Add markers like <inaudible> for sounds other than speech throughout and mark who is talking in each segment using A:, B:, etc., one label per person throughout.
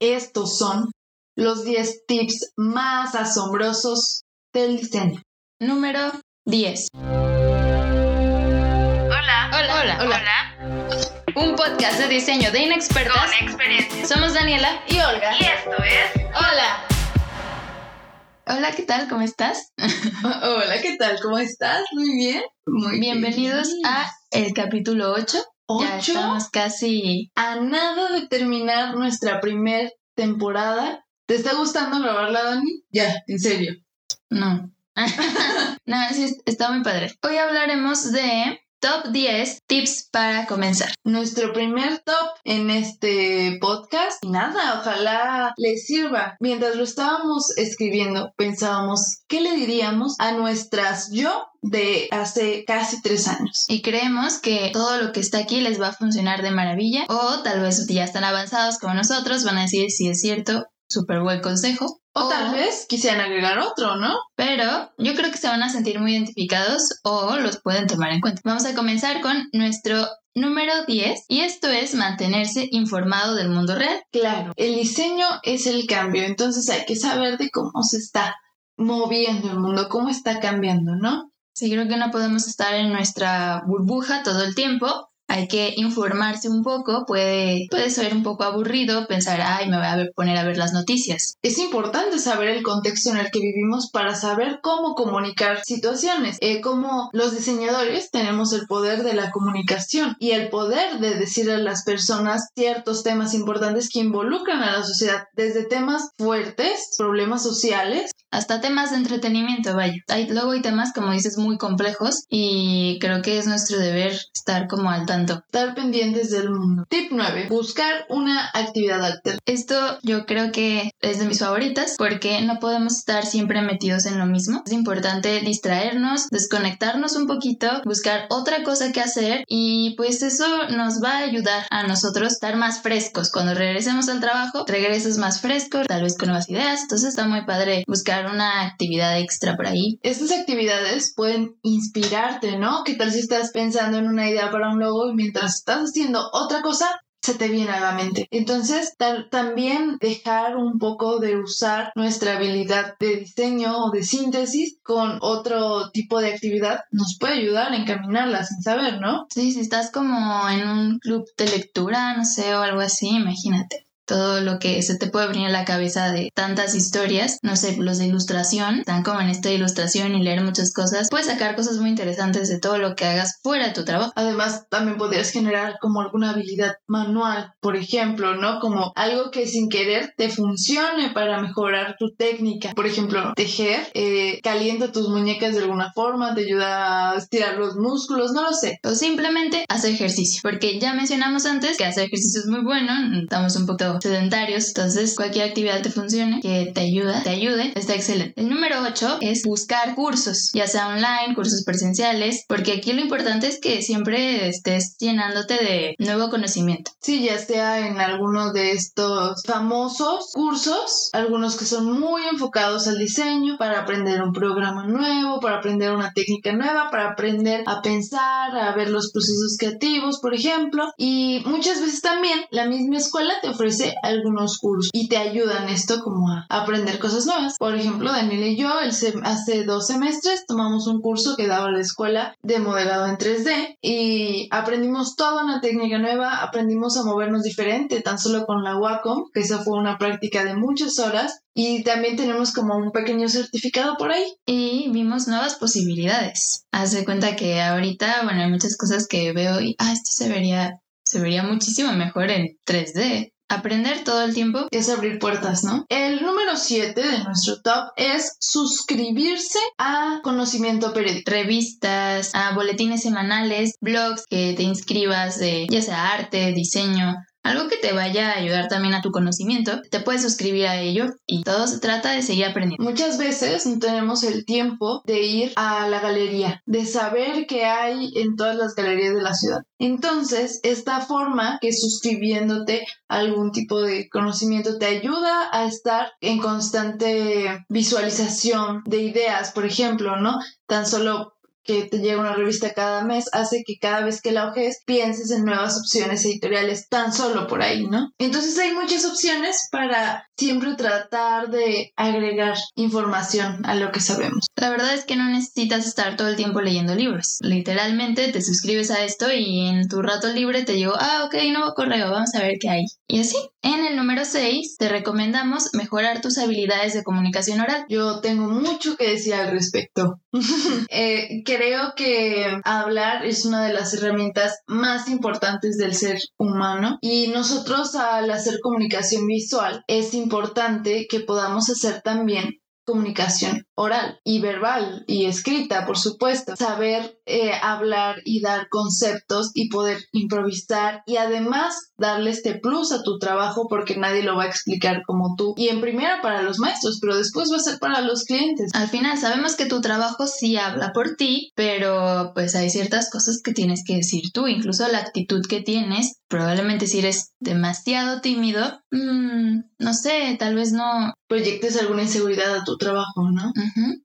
A: Estos son los 10 tips más asombrosos del diseño.
B: Número 10.
C: Hola.
B: Hola, hola, hola. Un podcast de diseño de inexpertas.
C: Con experiencia.
B: Somos Daniela
A: Y Olga.
C: Y esto es.
B: Hola. Hola, ¿qué tal? ¿Cómo estás? <laughs>
A: Hola, ¿qué tal? ¿Cómo estás? Muy bien. Muy
B: Bienvenidos
A: bien.
B: a el capítulo 8. Ya
A: Ocho.
B: estamos casi.
A: A nada de terminar nuestra primer temporada. ¿Te está gustando grabarla, Dani? Ya, en serio.
B: No. <laughs> no, sí, está muy padre. Hoy hablaremos de top 10 tips para comenzar.
A: Nuestro primer top en este podcast. Y nada, ojalá les sirva. Mientras lo estábamos escribiendo, pensábamos, ¿qué le diríamos a nuestras yo de hace casi tres años?
B: Y creemos que todo lo que está aquí les va a funcionar de maravilla. O tal vez ya están avanzados como nosotros, van a decir si es cierto, súper buen consejo.
A: O tal vez quisieran agregar otro, ¿no?
B: Pero yo creo que se van a sentir muy identificados o los pueden tomar en cuenta. Vamos a comenzar con nuestro número 10 y esto es mantenerse informado del mundo real.
A: Claro, el diseño es el cambio, entonces hay que saber de cómo se está moviendo el mundo, cómo está cambiando, ¿no?
B: Sí, creo que no podemos estar en nuestra burbuja todo el tiempo. Hay que informarse un poco, puede, puede ser un poco aburrido pensar, ay, me voy a ver- poner a ver las noticias.
A: Es importante saber el contexto en el que vivimos para saber cómo comunicar situaciones. Eh, como los diseñadores tenemos el poder de la comunicación y el poder de decirle a las personas ciertos temas importantes que involucran a la sociedad, desde temas fuertes, problemas sociales,
B: Hasta temas de entretenimiento, vaya. Hay, luego hay temas, como dices, muy complejos y creo que es nuestro deber estar como al tanto.
A: Estar pendientes del mundo. Tip 9. Buscar una actividad alterna.
B: Esto yo creo que es de mis favoritas porque no podemos estar siempre metidos en lo mismo. Es importante distraernos, desconectarnos un poquito, buscar otra cosa que hacer y pues eso nos va a ayudar a nosotros estar más frescos. Cuando regresemos al trabajo, regresas más fresco, tal vez con nuevas ideas. Entonces está muy padre buscar una actividad extra por ahí.
A: Estas actividades pueden inspirarte, ¿no? ¿Qué tal si estás pensando en una idea para un logo mientras estás haciendo otra cosa, se te viene a la mente. Entonces, también dejar un poco de usar nuestra habilidad de diseño o de síntesis con otro tipo de actividad nos puede ayudar a encaminarla sin saber, ¿no?
B: Sí, si estás como en un club de lectura, no sé, o algo así, imagínate. Todo lo que se te puede venir a la cabeza de tantas historias, no sé, los de ilustración, están como en esta ilustración y leer muchas cosas, puedes sacar cosas muy interesantes de todo lo que hagas fuera de tu trabajo.
A: Además, también podrías generar como alguna habilidad manual, por ejemplo, ¿no? Como algo que sin querer te funcione para mejorar tu técnica. Por ejemplo, tejer, eh, calienta tus muñecas de alguna forma, te ayuda a estirar los músculos, no lo sé.
B: O simplemente hacer ejercicio, porque ya mencionamos antes que hacer ejercicio es muy bueno, estamos un poco sedentarios, entonces cualquier actividad te funcione, que te ayuda, te ayude, está excelente. El número 8 es buscar cursos, ya sea online, cursos presenciales, porque aquí lo importante es que siempre estés llenándote de nuevo conocimiento.
A: Sí, ya sea en alguno de estos famosos cursos, algunos que son muy enfocados al diseño, para aprender un programa nuevo, para aprender una técnica nueva, para aprender a pensar, a ver los procesos creativos, por ejemplo. Y muchas veces también la misma escuela te ofrece algunos cursos y te ayudan esto como a aprender cosas nuevas. Por ejemplo, Daniel y yo el hace dos semestres tomamos un curso que daba la escuela de modelado en 3D y aprendimos toda una técnica nueva, aprendimos a movernos diferente, tan solo con la Wacom, que esa fue una práctica de muchas horas. Y también tenemos como un pequeño certificado por ahí.
B: Y vimos nuevas posibilidades. Haz de cuenta que ahorita, bueno, hay muchas cosas que veo y, ah, esto se vería, se vería muchísimo mejor en 3D. Aprender todo el tiempo
A: Es abrir puertas, ¿no? El número 7 de nuestro top es suscribirse a conocimiento periódico.
B: revistas, a boletines semanales, blogs que te inscribas de ya sea arte, diseño, algo que te vaya a ayudar también a tu conocimiento. Te puedes suscribir a ello y todo se trata de seguir aprendiendo.
A: Muchas veces no tenemos el tiempo de ir a la galería, de saber qué hay en todas las galerías de la ciudad. Entonces, esta forma que suscribiéndote a algún tipo de conocimiento te ayuda a estar en constante visualización de ideas, por ejemplo, ¿no? Tan solo que te llega una revista cada mes hace que cada vez que la ojes pienses en nuevas opciones editoriales tan solo por ahí, ¿no? Entonces hay muchas opciones para siempre tratar de agregar información a lo que sabemos.
B: La verdad es que no necesitas estar todo el tiempo leyendo libros. Literalmente te suscribes a esto y en tu rato libre te digo, ah, ok, nuevo correo, vamos a ver qué hay. Y así. En el número 6 te recomendamos mejorar tus habilidades de comunicación oral.
A: Yo tengo mucho que decir al respecto. <laughs> eh, creo que hablar es una de las herramientas más importantes del ser humano y nosotros al hacer comunicación visual es importante que podamos hacer también comunicación oral y verbal y escrita, por supuesto. Saber eh, hablar y dar conceptos y poder improvisar y además darle este plus a tu trabajo porque nadie lo va a explicar como tú. Y en primera para los maestros, pero después va a ser para los clientes.
B: Al final sabemos que tu trabajo sí habla por ti, pero pues hay ciertas cosas que tienes que decir tú, incluso la actitud que tienes. Probablemente si eres demasiado tímido, mmm, no sé, tal vez no
A: proyectes alguna inseguridad a tu trabajo, ¿no?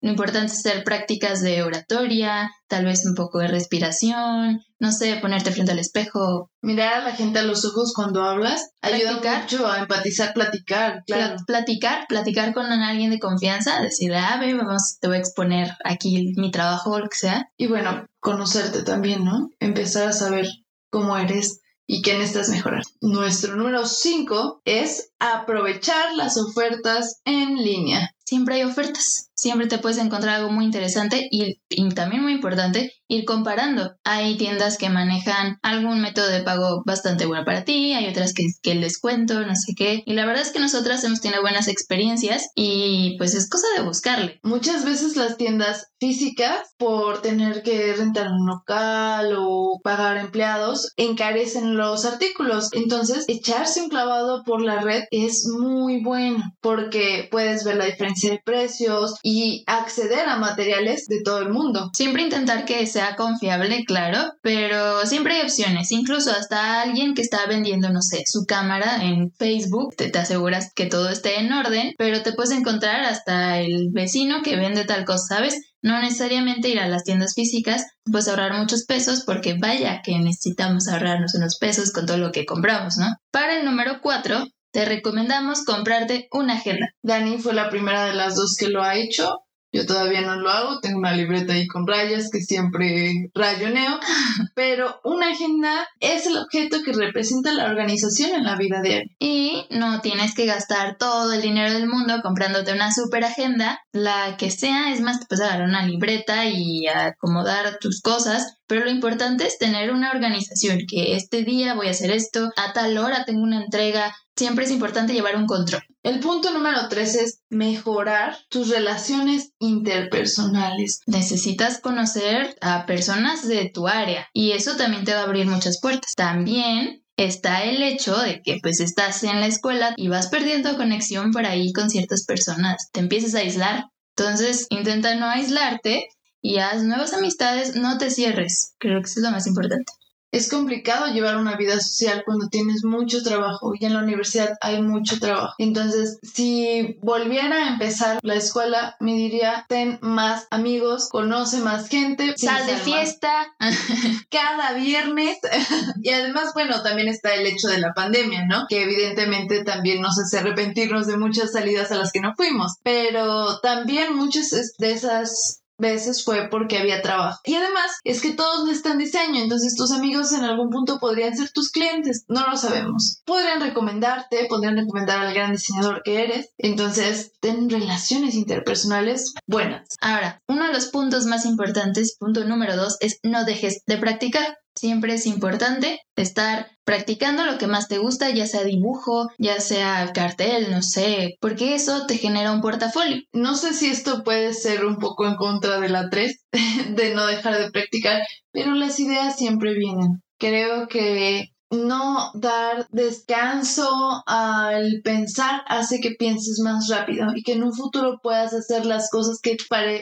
B: Lo importante es hacer prácticas de oratoria, tal vez un poco de respiración, no sé, ponerte frente al espejo.
A: Mirar a la gente a los ojos cuando hablas ayuda mucho a empatizar, platicar, claro.
B: Platicar, platicar con alguien de confianza, decir, ah, ve, vamos, te voy a exponer aquí mi trabajo o lo que sea.
A: Y bueno, conocerte también, ¿no? Empezar a saber cómo eres y qué necesitas mejorar. Nuestro número 5 es aprovechar las ofertas en línea.
B: Siempre hay ofertas siempre te puedes encontrar algo muy interesante y, también muy importante, ir comparando. Hay tiendas que manejan algún método de pago bastante bueno para ti, hay otras que, que les cuento, no sé qué. Y la verdad es que nosotras hemos tenido buenas experiencias y pues es cosa de buscarle.
A: Muchas veces las tiendas físicas, por tener que rentar un local o pagar empleados, encarecen los artículos. Entonces, echarse un clavado por la red es muy bueno porque puedes ver la diferencia de precios y acceder a materiales de todo el mundo.
B: Siempre intentar que sea confiable, claro, pero siempre hay opciones. Incluso hasta alguien que está vendiendo, no sé, su cámara en Facebook, te, aseguras que todo esté en orden, pero te puedes encontrar hasta el vecino que vende tal cosa, ¿sabes? No necesariamente ir a las tiendas físicas, pues ahorrar muchos pesos porque vaya que necesitamos ahorrarnos unos pesos con todo lo que compramos, ¿no? Para el número 4, te recomendamos comprarte una agenda.
A: Dani fue la primera de las dos que lo ha hecho. Yo todavía no lo hago, tengo una libreta ahí con rayas que siempre rayoneo, <laughs> pero una agenda es el objeto que representa la organización en la vida diaria.
B: Y no tienes que gastar todo el dinero del mundo comprándote una super agenda, la que sea, es más, te puedes agarrar una libreta y acomodar tus cosas, pero lo importante es tener una organización, que este día voy a hacer esto, a tal hora tengo una entrega, siempre es importante llevar un control.
A: El punto número tres es mejorar tus relaciones interpersonales.
B: Necesitas conocer a personas de tu área y eso también te va a abrir muchas puertas. También está el hecho de que pues estás en la escuela y vas perdiendo conexión por ahí con ciertas personas, te empiezas a aislar. Entonces intenta no aislarte y haz nuevas amistades, no te cierres. Creo que es lo más importante.
A: Es complicado llevar una vida social cuando tienes mucho trabajo y en la universidad hay mucho trabajo. Entonces, si volviera a empezar la escuela, me diría, ten más amigos, conoce más gente.
B: Sal de fiesta <laughs>
A: cada viernes. <laughs> y además, bueno, también está el hecho de la pandemia, ¿no? Que evidentemente también nos hace arrepentirnos de muchas salidas a las que no fuimos. Pero también muchas de esas veces fue porque había trabajo. Y además es que todos necesitan diseño, entonces tus amigos en algún punto podrían ser tus clientes, no lo sabemos. Podrían recomendarte, podrían recomendar al gran diseñador que eres, entonces ten relaciones interpersonales buenas.
B: Ahora, uno de los puntos más importantes, punto número dos, es no dejes de practicar. Siempre es importante estar practicando lo que más te gusta, ya sea dibujo, ya sea cartel, no sé, porque eso te genera un portafolio.
A: No sé si esto puede ser un poco en contra de la 3, <laughs> de no dejar de practicar, pero las ideas siempre vienen. Creo que no dar descanso al pensar hace que pienses más rápido y que en un futuro puedas hacer las cosas que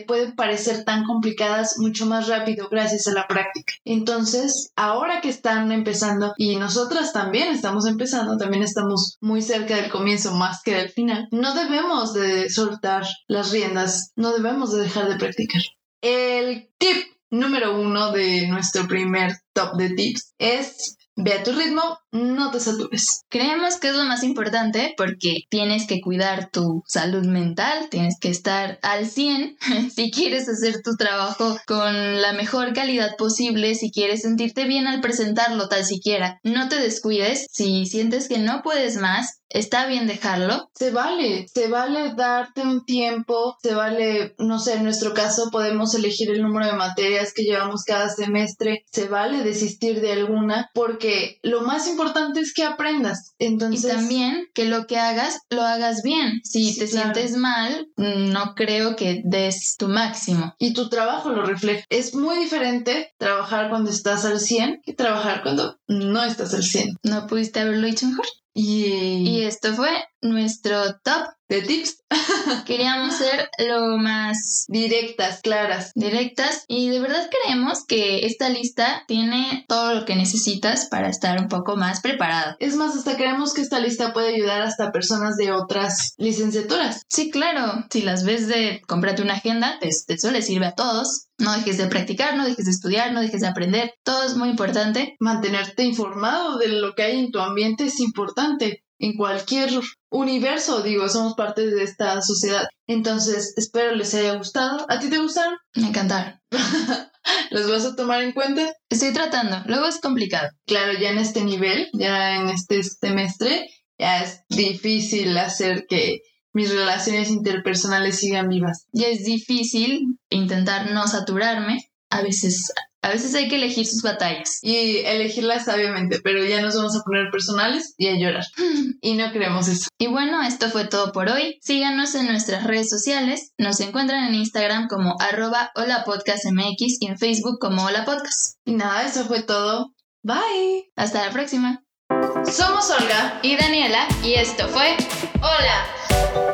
A: pueden parecer tan complicadas mucho más rápido gracias a la práctica. Entonces, ahora que están empezando y nosotras también estamos empezando, también estamos muy cerca del comienzo más que del final, no debemos de soltar las riendas, no debemos de dejar de practicar. El tip número uno de nuestro primer top de tips es Ve a tu ritmo, no te satures.
B: Creemos que es lo más importante porque tienes que cuidar tu salud mental, tienes que estar al 100 <laughs> si quieres hacer tu trabajo con la mejor calidad posible, si quieres sentirte bien al presentarlo tal siquiera. No te descuides, si sientes que no puedes más, está bien dejarlo.
A: Se vale, se vale darte un tiempo, se vale, no sé, en nuestro caso podemos elegir el número de materias que llevamos cada semestre, se vale desistir de alguna porque lo más importante es que aprendas. Entonces,
B: y también que lo que hagas, lo hagas bien. Si te sientes mal, no creo que des tu máximo.
A: Y tu trabajo lo refleja. Es muy diferente trabajar cuando estás al 100 que trabajar cuando no estás al 100.
B: ¿No pudiste haberlo hecho mejor? Y esto fue nuestro top
A: de tips. <laughs>
B: Queríamos ser lo más
A: directas, claras.
B: Directas y de verdad creemos que esta lista tiene todo lo que necesitas para estar un poco más preparado.
A: Es más, hasta creemos que esta lista puede ayudar hasta personas de otras licenciaturas.
B: Sí, claro. Si las ves de cómprate una agenda, eso les sirve a todos. No dejes de practicar, no dejes de estudiar, no dejes de aprender. Todo es muy importante.
A: Mantenerte informado de lo que hay en tu ambiente es importante en cualquier universo, digo, somos parte de esta sociedad. Entonces, espero les haya gustado. ¿A ti te gustaron?
B: Me encantaron. <laughs>
A: ¿Los vas a tomar en cuenta?
B: Estoy tratando, luego es complicado.
A: Claro, ya en este nivel, ya en este semestre, ya es difícil hacer que mis relaciones interpersonales sigan vivas.
B: Ya es difícil intentar no saturarme. A veces a veces hay que elegir sus batallas.
A: Y elegirlas sabiamente, pero ya nos vamos a poner personales y a llorar. <laughs> y no queremos eso.
B: Y bueno, esto fue todo por hoy. Síganos en nuestras redes sociales. Nos encuentran en Instagram como arroba holapodcastmx y en Facebook como Hola Podcast.
A: Y nada, eso fue todo. Bye.
B: Hasta la próxima.
A: Somos Olga
B: y Daniela y esto fue Hola.